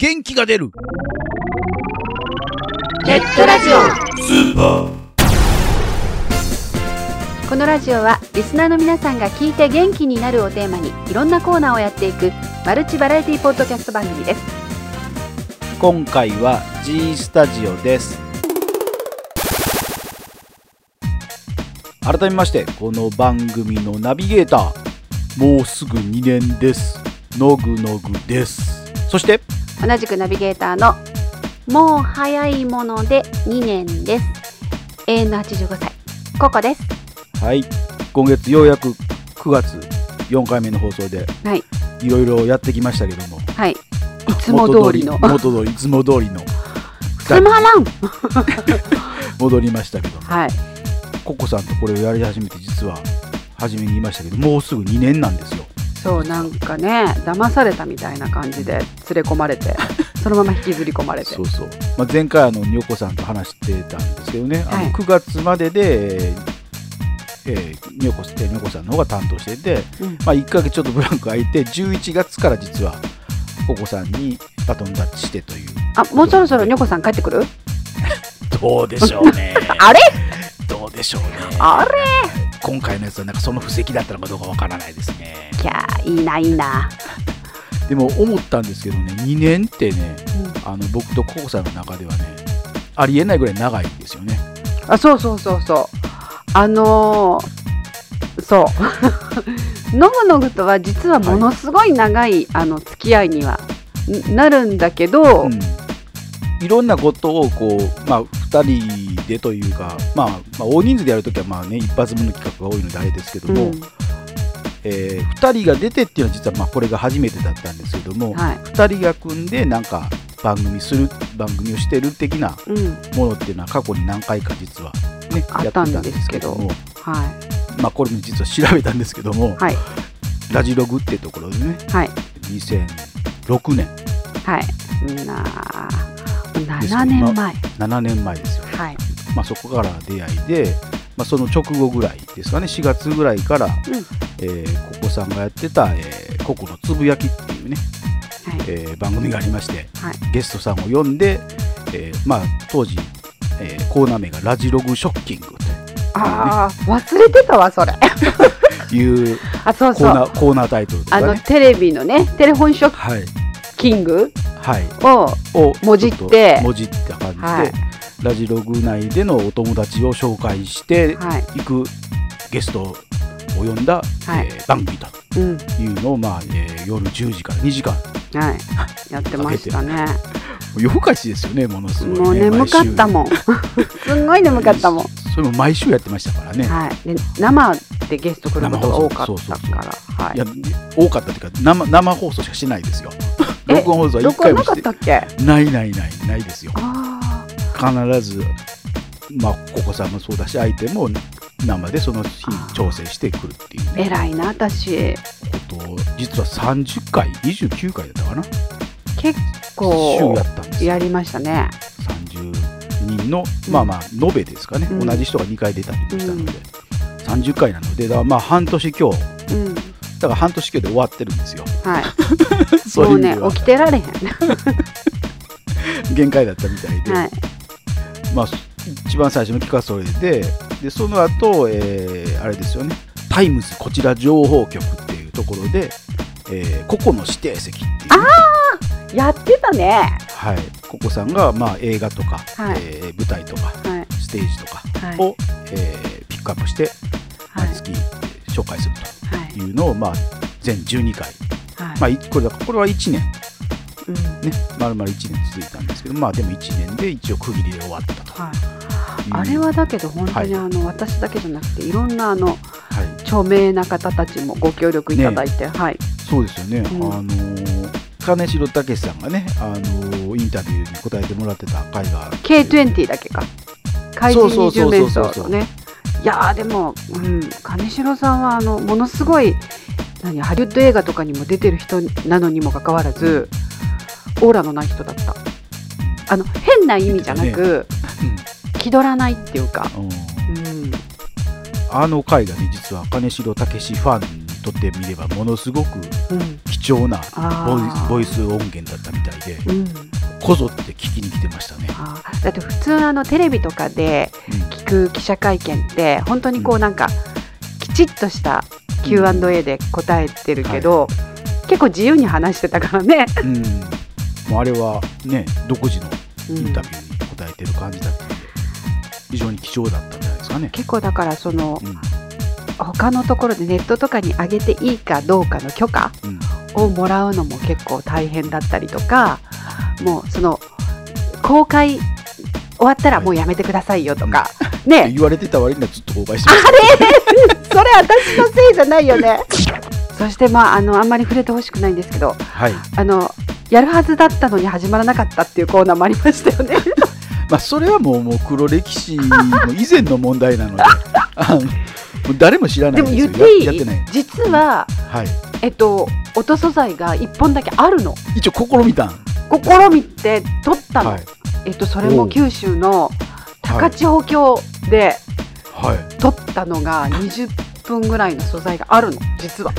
元気が出る。ネットラジオ。スーパーこのラジオはリスナーの皆さんが聞いて元気になるをテーマにいろんなコーナーをやっていくマルチバラエティポッドキャスト番組です。今回は G スタジオです。改めましてこの番組のナビゲーター。もうすぐ2年です。のぐのぐです。そして同じくナビゲーターのもう早いもので2年です。永遠の85歳。ココです。はい。今月ようやく9月4回目の放送ではい。いろいろやってきましたけども。はい。いつも通りの。元通りいつも通りの。つまらん。戻りましたけども、はい。ココさんとこれをやり始めて実は初めに言いましたけどもうすぐ2年なんですよそうなんかね騙されたみたいな感じで連れ込まれて そのまま引きずり込まれて。そうそう、まあ、前回あのにょこさんと話してたんですけどね、あのはい。9月までで、えーえー、にょこえーにょこさんの方が担当してて、うん。まあ、1ヶ月ちょっとブランク空いて11月から実はココさんにバトンタッチしてという。あもうそろそろニョコさん帰ってくる？どうでしょうね。あれ？どうでしょうね。あれ？今回のやつはなんかその布石だったのかどうかわからないですね。いやーいいないいな、でも思ったんですけどね2年ってねうん。あの僕とココさんの中ではねありえないぐらい長いんですよね。あそうそうそうそう。あのー、そう。のぐのぐとは実はものすごい長い、あの付き合いにはんなるんだけど、うん、いろんなことをこう、まあ、2人でというか、まあ、まあ大人数でやるときはまあ、ね、一発目の企画が多いのであれですけども、うん。え2人が出てっていうのは実はまあこれが初めてだったんですけども、はい。2人が組んでなんか番組する番組をしてる的なうん。ものっていうのは過去に何回か実は、ね、あったんですけどやってたんですけども、はまあ、これも実は調べたんですけども、いはい。ラジログってところでねはい。2006年。はい。なあ7年前。7年前ですよはいまあ、そこから出会いで、まあ、その直後ぐらいですかね4月ぐらいから、えーココさんがやってた、えーココのつぶやきっていうね、はい。えー番組がありましてはい。ゲストさんを呼んで、えーまあ、当時、えーコーナー名が「ラジログショッキング」ああ忘れてたわそれ。と いう あそうコーナーコーナータイトルとかね。あのテレビのねテレフォンショッはい。キングはい、ををもじってもじった感じで、はいラジログ内でのお友達を紹介してはい。いくゲストを呼んだ、はい。えー番組とうん。いうのを、まあえー夜10時から2時間はい。やってましたね。夜更かしですよねものすごい、ね、もう眠かったもん。すんごい眠かったもん。それも毎週やってましたからね、はい。で生でゲスト来ることが多かったから。はい。いや多かったっていうか生生放送しかしないですよ。え録音放送は1録音なか回もしてったっけ？ないないないないですよ。あ必ずまあココさんもそうだし相手も生でその日調整してくるっていうーね。偉いな私。ことを実は30回29回だったかな。結週構やったんですよ。やりましたね。30人の、まあまあ延べですかね、うん。同じ人が2回出たりもしたので、30回なのでだからまあ半年今日うん。だから半年今日で終わってるんですよ。はい。そうもいうう意味では。ね起きてられへん。限界だったみたいで、はいまあ一番最初の企画それででその後、えーあれですよね。タイムズこちら情報局っていうところで、えー、個々の指定席っていう。ね、やってたね。はい、ココさんが、まあ、映画とか、はい。えー舞台とかはい。ステージとかはい。を、えーピックアップしてはい。毎月、えー紹介するはい。というのを、まあ、全12回、はい。まあ、いこれこれは1年うん。ね丸々1年続いたんですけどまあでも1年で一応区切りで終わったと。はい。いうあれはだけど本当にはい。あの、私だけじゃなくていろんなあのはい、著名な方たちもご協力いただいて、はい。そうですよね、うん。あのー金城武さんがね、あのーインタビューに答えてもらってた回があって K20 だけか。怪人そうそう二十そうそう。面相のねいやーでも、うん、金城さんはあのものすごい何ハリウッド映画とかにも出てる人なのにもかかわらずオーラのない人だった。あの変な意味じゃなく、気取らないっていうか、うん。うん。うん、あの回がね実は金城武ファンにととってみればものすごくうん。貴重なボイス音源だったみたいでうん。こぞって聞きに来てましたね。だって普通あのテレビとかでうん。聞く記者会見って本当にこうなんかきちっとした Q&A で答えてるけど、結構自由に話してたからね。うん、もうあれはね独自のうんインタビューに答えてる感じだったので、非常に貴重だったんじゃないですかね。結構だからそのうん他のところでネットとかに上げていいかどうかの許可うんをもらうのも結構大変だったりとかもうその公開終わったらもうやめてくださいよとか、ね言われてた割にはずっと公開してまし それ私のせいじゃないよね そしてまああのあんまり触れてほしくないんですけどた。はい。あのやるはずだったのに始まらなかったっていうコーナーもありましたよね まあそれはもうもう黒歴史の以前の問題なので、誰も知らないでもんですよ。言っていい。実ははい。えっと音素材が1本だけあるの一応試みたん。試みて撮ったの、はい。えっとそれも九州の高千穂峡ではい。撮ったのが20分ぐらいの素材があるの実は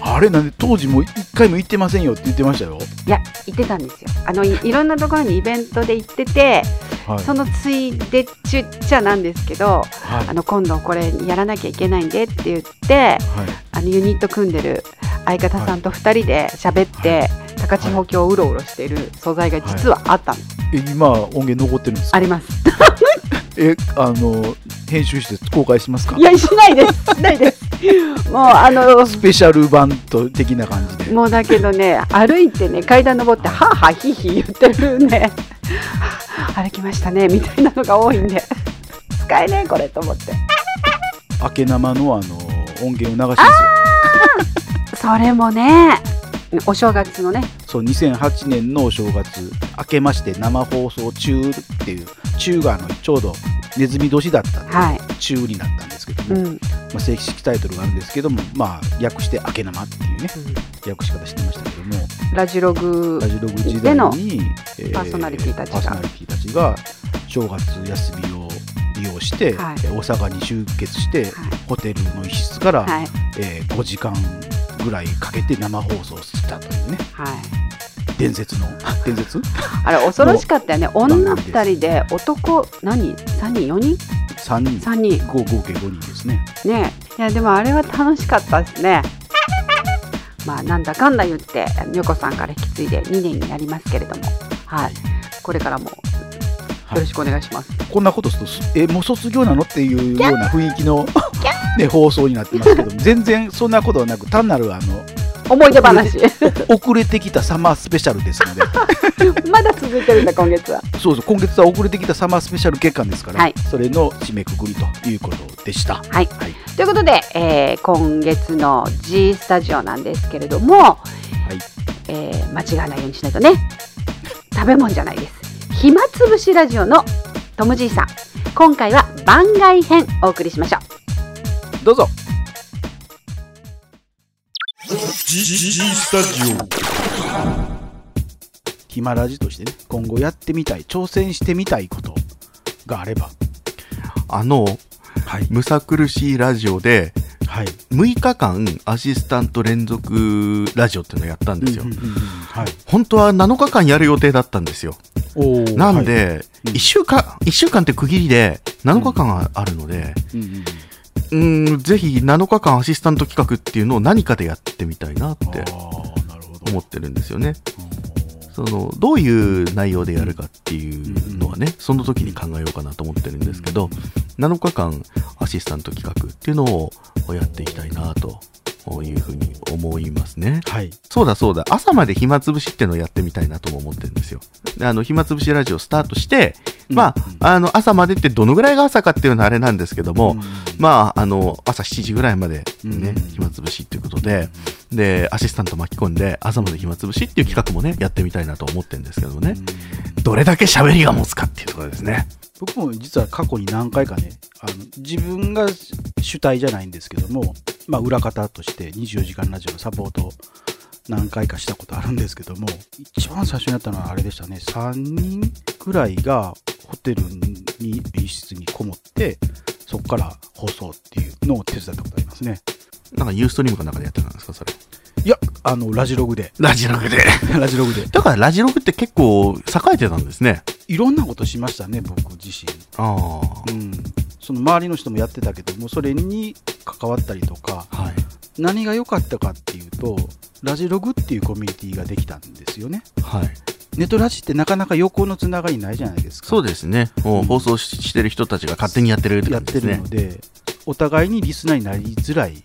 あれなんで当時もう一回も行ってませんよって言ってましたよ。いや行ってたんですよ。あのいいろんなところにイベントで行っててはい。そのついでっちゅっちゃなんですけどはい。あの今度これやらなきゃいけないんでって言ってはい。あのユニット組んでる相方さんと2人で喋って、高千穂峡をうろうろしている素材が実はあったの、え今音源残ってるんですか？あります。えあの編集して公開しますか？いやしないです。しないですもうあのスペシャル版と的な感じで。もうだけどね歩いてね階段登ってはあはあひいひい言ってるね。歩きましたねみたいなのが多いんで。使えねえこれと思って。明け生のあの音源を流しですよ。それもねお正月のね。そう2008年のお正月明けまして生放送中っていう中があのちょうどネズミ年だったんで、はい、中になったんですけども、まあ、正式タイトルがあるんですけどもまあ訳して明け生っていうね訳し方してましたけどもラジログラジログ時代に、えパーソナリティたちが。パーソナリティたちが正月休みを利用して、はい。え大阪に集結して、はい。ホテルの一室から、はい。えー5時間ぐらいかけて生放送したというね。はい伝説の？伝説？あれ恐ろしかったよね。女です。2人で男何？3人？4人？3人。3人。合合計5人ですね。ね。いやでもあれは楽しかったですね。まあなんだかんだ言ってみよこさんから引き継いで2年になりますけれども。はい。これからもよろしくお願いします、こんなことするとすえもう卒業なの？っていうような雰囲気の、ね、放送になってますけど 全然そんなことはなく単なるあの思い出話。遅れてきたサマースペシャルですので。まだ続いてるんだ今月は。そうそう今月は遅れてきたサマースペシャル月間ですから、はい。それの締めくくりということでした。はい。はい。ということで、えー今月の G スタジオなんですけれども、はい。えー間違わないようにしないとね。食べ物じゃないです。暇つぶしラジオのトムじいさん。今回は番外編お送りしましょう。どうぞスタジオ。暇ラジとしてね今後やってみたい挑戦してみたいことがあれば。あのはい。むさ苦しいラジオではい。6日間アシスタント連続ラジオっていうのをやったんですよ、うんうんうんうんはい。本当は7日間やる予定だったんですよ。なんはい。で、うん。1週間1週間って区切りで7日間あるのでうんうんうんうーんぜひ7日間アシスタント企画っていうのを何かでやってみたいなって思ってるんですよね。そのどういう内容でやるかっていうのはね、その時に考えようかなと思ってるんですけど、7日間アシスタント企画っていうのをやっていきたいなというふうに思いますね。はい。そうだそうだ、朝まで暇つぶしっていうのをやってみたいなとも思ってるんですよ。であの、暇つぶしラジオスタートして、まあ、あの、朝までってどのぐらいが朝かっていうのはあれなんですけども、うん。まあ、あの、朝7時ぐらいまでね、うん。暇つぶしっていうことで、で、アシスタント巻き込んで、朝まで暇つぶしっていう企画もね、やってみたいなと思ってるんですけどもね、どれだけ喋りが持つかっていうところですね。僕も実は過去に何回かねあの自分が主体じゃないんですけども、まあ、裏方として24時間ラジオのサポートを何回かしたことあるんですけども一番最初にやったのはあれでしたね。3人くらいがホテルに一室にこもってそこから放送っていうのを手伝ったことありますね。なんかユーストリームかなんかでやってたんですか、それ？いやあのラジログで。ラジログで。ラジログで。だからラジログって結構栄えてたんですね。いろんなことしましたね僕自身。あうんその周りの人もやってたけどもそれに関わったりとかあ。はい。何が良かったかっていうとラジログっていうコミュニティができたんですよねはい。ネットラジってなかなか横のつながりないじゃないですかそうですね。もう放送ししてる人たちが勝手にやってるってやって感じですねるの。でお互いにリスナーになりづらい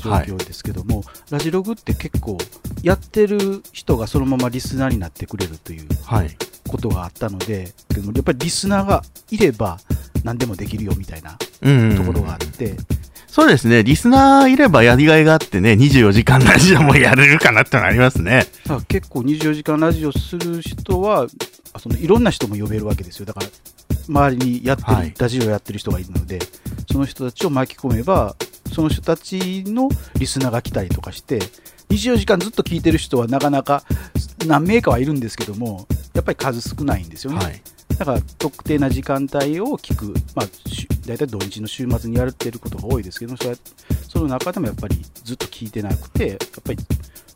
状況ですけども、ラジログって結構やってる人がそのままリスナーになってくれるというはい。ことがあったのででもやっぱりリスナーがいれば何でもできるよみたいなうん。ところがあって、そうですね。リスナーいればやりがいがあってね、24時間ラジオもやれるかなってのありますね。結構24時間ラジオする人はあそのいろんな人も呼べるわけですよだから周りにやってる、はいラジオやってる人がいるのでその人たちを巻き込めばその人たちのリスナーが来たりとかして24時間ずっと聞いてる人はなかなか何名かはいるんですけどもやっぱり数少ないんですよね、はい。だから特定な時間帯を聞く、まあ、し大体土日の週末にやってることが多いですけどそれはその中でもやっぱりずっと聞いてなくてやっぱり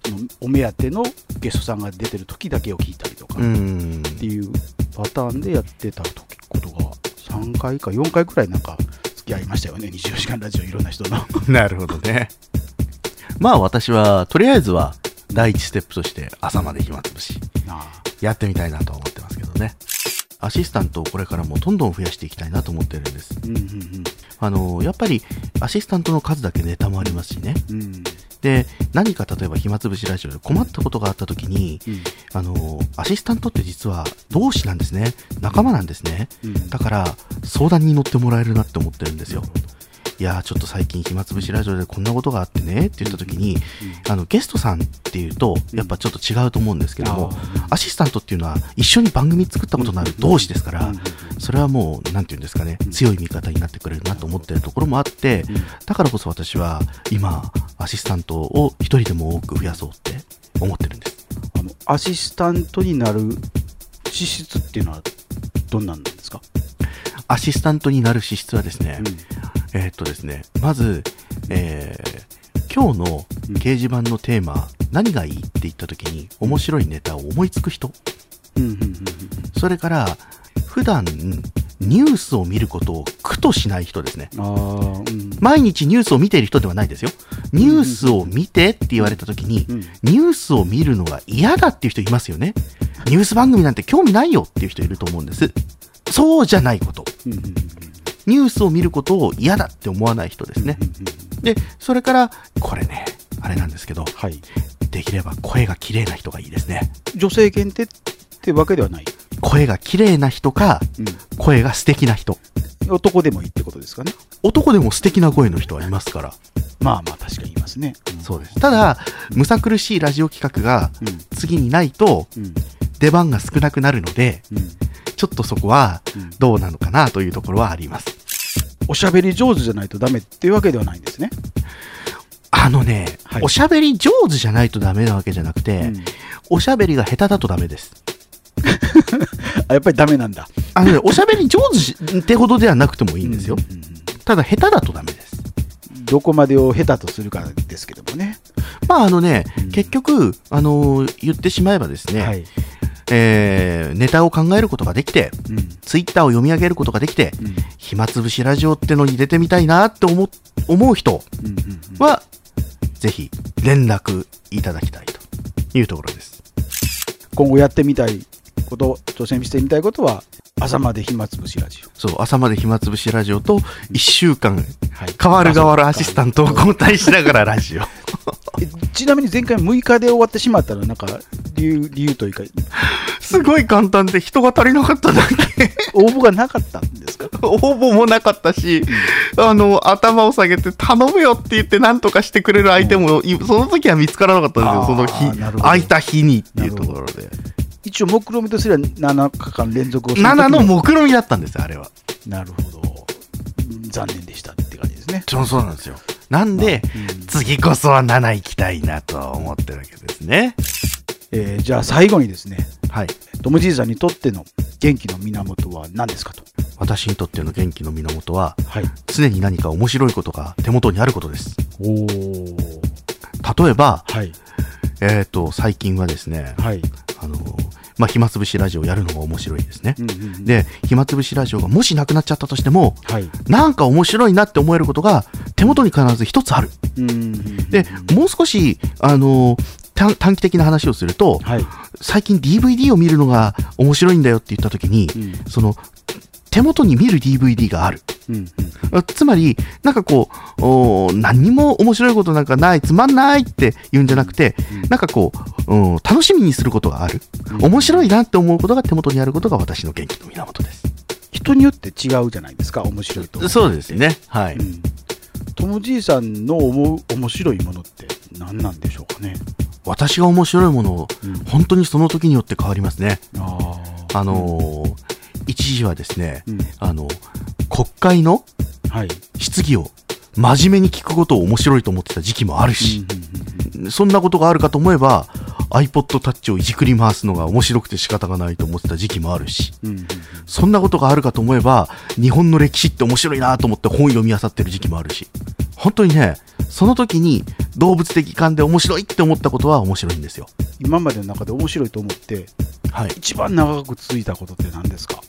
そのお目当てのゲストさんが出てる時だけを聞いたりとかうっん。ていうパターンでやってた時ことが3回か4回くらいなんか付き合いましたよね24時間ラジオいろんな人の なるほどね。まあ私は、とりあえずは、第一ステップとして朝まで暇つぶし、あやってみたいなとは思ってますけどね。アシスタントをこれからもどんどん増やしていきたいなと思ってるんです。うんうんあの、やっぱり、アシスタントの数だけネタもありますしね。うんうんで、何か例えば暇つぶしラジオで困ったことがあった時に、うんあの、アシスタントって実は同志なんですね。仲間なんですね。うんだから、相談に乗ってもらえるなって思ってるんですよ。いやー、ちょっと最近暇つぶしラジオでこんなことがあってねって言った時に、あの、ゲストさんっていうと、やっぱちょっと違うと思うんですけども、アシスタントっていうのは一緒に番組作ったことのある同志ですから、それはもう、なんていうんですかね、強い味方になってくれるなと思ってるところもあって、だからこそ私は今、アシスタントを一人でも多く増やそうって思ってるんです。あのアシスタントになる資質っていうのはどんなんですか、アシスタントになる資質はですね、うんえーっとですね、まず、えー今日の掲示板のテーマ、何がいいって言った時に面白いネタを思いつく人。うんうんうんうんそれから、普段ニュースを見ることを苦としない人ですね。うん毎日ニュースを見ている人ではないですよ。ニュースを見てって言われた時に、うんニュースを見るのが嫌だっていう人いますよね。ニュース番組なんて興味ないよっていう人いると思うんです。そうじゃないこと。うんうんうんニュースを見ることを嫌だって思わない人ですね。で、それから、これね、あれなんですけど、はいできれば声が綺麗な人がいいですね。女性限定ってわけではない、声が綺麗な人か、う声が素敵な人。ん、男でもいいってことですかね男でも素敵な声の人はいますから。まあまあ確かに言いますね、んそうです。ただ、むさ苦しいラジオ企画がうん次にないとうん出番が少なくなるので、うんちょっとそこはうんどうなのかなというところはあります。おしゃべり上手じゃないとダメっていうわけではないんですね、あのね、はいおしゃべり上手じゃないとダメなわけじゃなくて、うんおしゃべりが下手だとダメです。あやっぱりダメなんだあのね、おしゃべり上手ってほどではなくてもいいんですよ。うんうんうんただ下手だとダメです。どこまでを下手とするかですけどもね、まああのね、うん結局、あのー言ってしまえばですね、はい、えーネタを考えることができて、うん。ツイッターを読み上げることができて、うん。暇つぶしラジオってのに出てみたいなって思思う人は、ぜひ連絡いただきたいと。いうところです。今後やってみたいこと挑戦してみたいことは朝まで暇つぶしラジオ。そう、朝まで暇つぶしラジオと、1週間、はい。変わる変わるアシスタントを交代しながらラジオ。え ちなみに前回6日で終わってしまったらなんか理由理由というか。すごい簡単で人が足りなかっただけ。応募がなかったんですか応募もなかったし、あの、頭を下げて頼むよって言って何とかしてくれる相手も、いその時は見つからなかったんですよ、その日、空いた日にっていうところで。一応目論見とすれば7日間連続をする7のも目論みだったんですよ、あれは。なるほど。うん残念でしたって感じですね。そうなんですよ。なんで、うん次こそは7行きたいなとは思ってるわけですね。えーじゃあ最後にですねはい。トムじいさんにとっての元気の源は何ですかと。私にとっての元気の源は、はい。常に何か面白いことが手元にあることです。おー。例えば、はい。えっ、と、最近はですね、はい。あの、まあ、暇つぶしラジオやるのが面白いですね。うんうんうん、で、暇つぶしラジオがもしなくなっちゃったとしても、はい。なんか面白いなって思えることが手元に必ず一つある。うんうんうんで、もう少し、あの、短短期的な話をすると、はい。最近 DVD を見るのが面白いんだよって言った時に、うんその、手元に見る DVD がある。うんうんあつまり、なんかこう、何にも面白いことなんかない、つまんないって言うんじゃなくて、うんなんかこう、うん楽しみにすることがある。うん面白いなって思うことが手元にあることが私の元気の源です。人によって違うじゃないですか、面白いと。そうですね。はい。うん。トムじいさんの思う面白いものって何なんでしょうかね？私が面白いものを、うん本当にその時によって変わりますね。あのー一時はですね、うん。あの、国会のはい。質疑を真面目に聞くことを面白いと思ってた時期もあるし、そんなことがあるかと思えば、iPod Touch をいじくり回すのが面白くて仕方がないと思ってた時期もあるし、そんなことがあるかと思えば、日本の歴史って面白いなと思って本読み漁ってる時期もあるし、本当にね、その時に動物的感で面白いって思ったことは面白いんですよ。今までの中で面白いと思って、はい。一番長く続いたことって何ですか？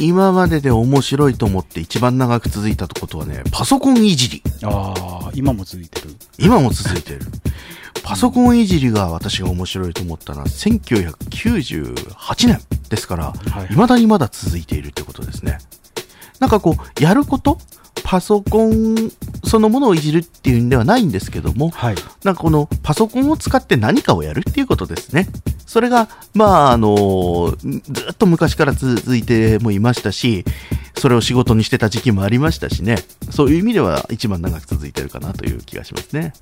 今までで面白いと思って一番長く続いたことはね、パソコンいじり。ああ、今も続いてる？今も続いてる。パソコンいじりが私が面白いと思ったのは1998年ですから、はい未だにまだ続いているってことですね。なんかこう、やることパソコンそのものをいじるっていうんではないんですけども、はい。なんかこのパソコンを使って何かをやるっていうことですね。それが、まあ、あの、ずっと昔から続いてもいましたし、それを仕事にしてた時期もありましたしね。そういう意味では一番長く続いてるかなという気がしますね。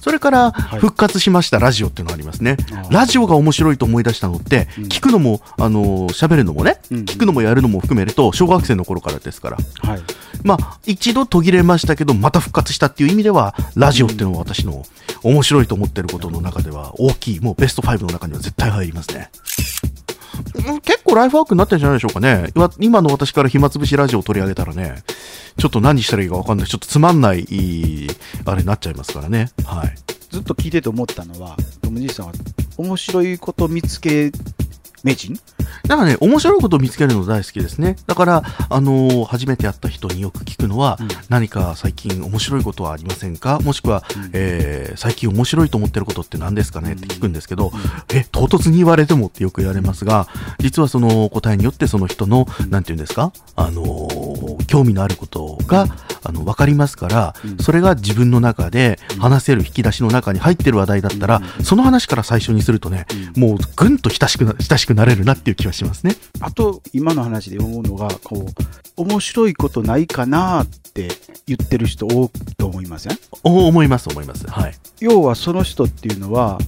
それから、はい復活しましたラジオっていうのがありますね。あーラジオが面白いと思い出したのって、うん聞くのも、あの、喋るのもね、うん聞くのもやるのも含めると、小学生の頃からですから。はい。まあ、一度途切れましたけど、また復活したっていう意味では、ラジオっていうのは私の面白いと思ってることの中では大きい、もうベスト5の中には絶対入りますね。うん結構ライフワークになってるんじゃないでしょうかね。今今の私から暇つぶしラジオを取り上げたらね、ちょっと何したらいいか分かんない。ちょっとつまんないあれになっちゃいますからね。はい。ずっと聞いてて思ったのは、トムじいさんは面白いこと見つけ名人？だからね、面白いことを見つけるの大好きですね。だから、あのー初めて会った人によく聞くのは、うん。何か最近面白いことはありませんか？もしくは、うん。えー最近面白いと思ってることって何ですかね？って聞くんですけど、ん。え、唐突に言われてもってよく言われますが、実はその答えによってその人の、うん。なんていうんですか？あのー興味のあることが、あの、わかりますから、うんそれが自分の中で話せる引き出しの中に入ってる話題だったら、うんその話から最初にするとね、もうぐんと親しくな、親しくなれるなっていう気がしますね。あと、今の話で思うのが、こう、面白いことないかなって言ってる人多いと思いません？お思います、思います。はい。要はその人っていうのは、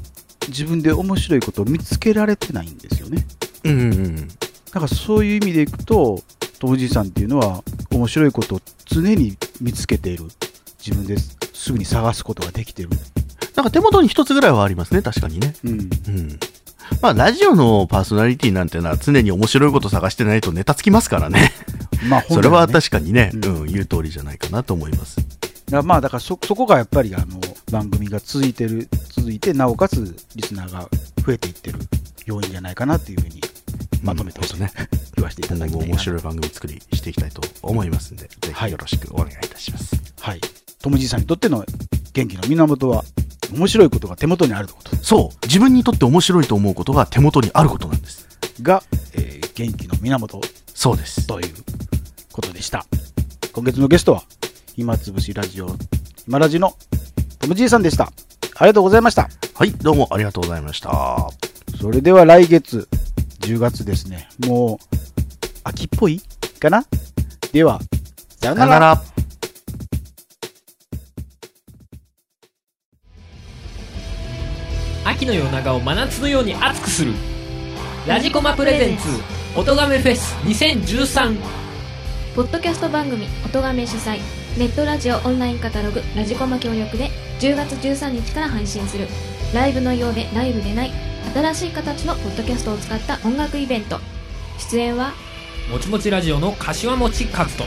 自分で面白いことを見つけられてないんですよね。うんうんうん。だからそういう意味でいくと、トムじいさんっていうのは、面白いことを常に見つけている。自分ですぐに探すことができてる。なんか手元に一つぐらいはありますね、確かにね。うん。うん。まあ、ラジオのパーソナリティなんてのは常に面白いこと探してないとネタつきますからね。まあ、それはね確かにね、ううんん、言う通りじゃないかなと思います。だからまあだからそそこがやっぱりあの番組が続いてる続いてなおかつリスナーが増えていってる要因じゃないかなっていうふうにまとめてうんね。言わせていた今だき面白い番組作りしていきたいと思いますんで、ぜはいひよろしくお願いいたします。はいトムじいさんにとっての元気の源は面白いことが手元にあること？そう、自分にとって面白いと思うことが手元にあることなんです。が、えー元気の源？そうです。ということでした今月のゲストは暇つぶしラジオ今ラジのトムじいさんでしたありがとうございましたはい、どうもありがとうございました。それでは来月10月ですね。もう秋っぽい？かな？ではさようなら。ら。秋の夜長を真夏のように熱くする。ラジコマプレゼンツ音亀フェス2013ポッドキャスト番組「音がめ」主催ネットラジオオンラインカタログ「ラジコマ」協力で10月13日から配信する。ライブのようでライブでない新しい形のポッドキャストを使った音楽イベント。出演はもちもちラジオの柏餅和人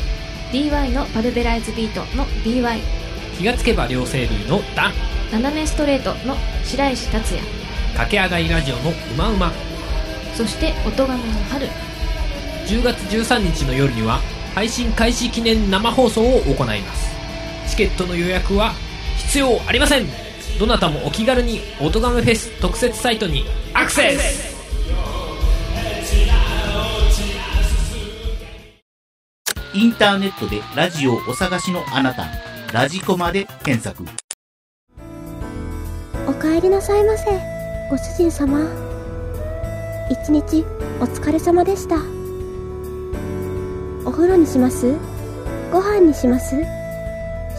DY のパルベライズビートの DY 気がつけば両生類のダン。斜めストレートの白石達也。駆け上がりラジオのうまうま。そして音亀の春。10月13日の夜には配信開始記念生放送を行います。チケットの予約は必要ありませんどなたもお気軽に音亀フェス特設サイトにアクセス。インターネットでラジオをお探しのあなた、ラジコマで検索。お帰りなさいませご主人様。一日お疲れ様でした。お風呂にします？ご飯にします？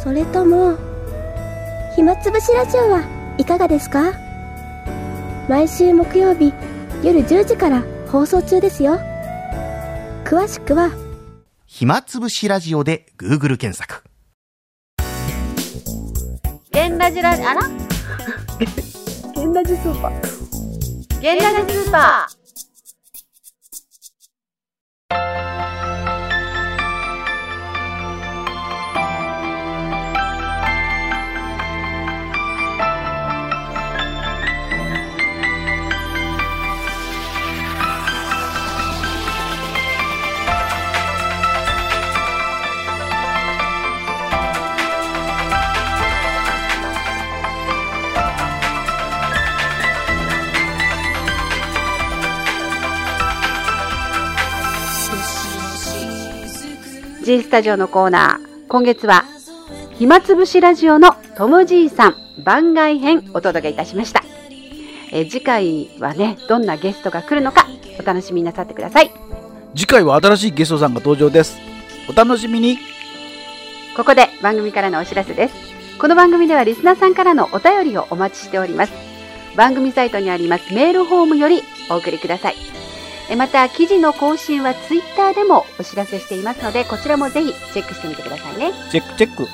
それとも暇つぶしラジオはいかがですか？毎週木曜日夜10時から放送中ですよ。詳しくは。暇つぶしラジオで Google 検索。ゲンラジラあら？ゲンラジスーパー。ゲンラジスーパー「G スタジオ」のコーナー。今月は暇つぶしラジオのトムじいさん番外編お届けいたしました。えー次回はねどんなゲストが来るのかお楽しみになさってください。次回は新しいゲストさんが登場です。お楽しみに。ここで番組からのお知らせです。この番組ではリスナーさんからのお便りをお待ちしております。番組サイトにありますメールフォームよりお送りください。えまた記事の更新はツイッターでもお知らせしていますのでこちらもぜひチェックしてみてくださいね。チェックチェック。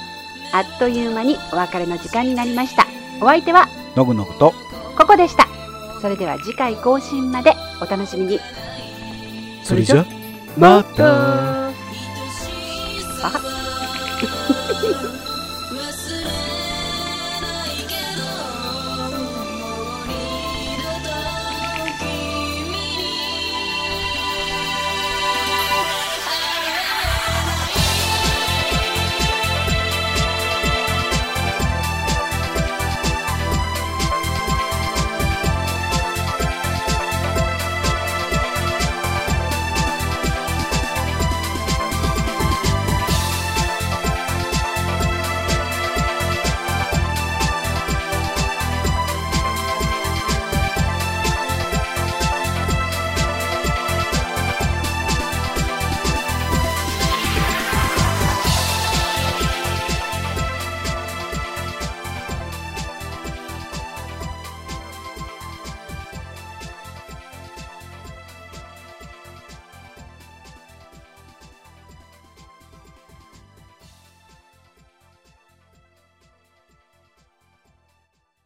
あっという間にお別れの時間になりました。お相手はのぐのぐと。ここでした。それでは次回更新までお楽しみに。それじゃまた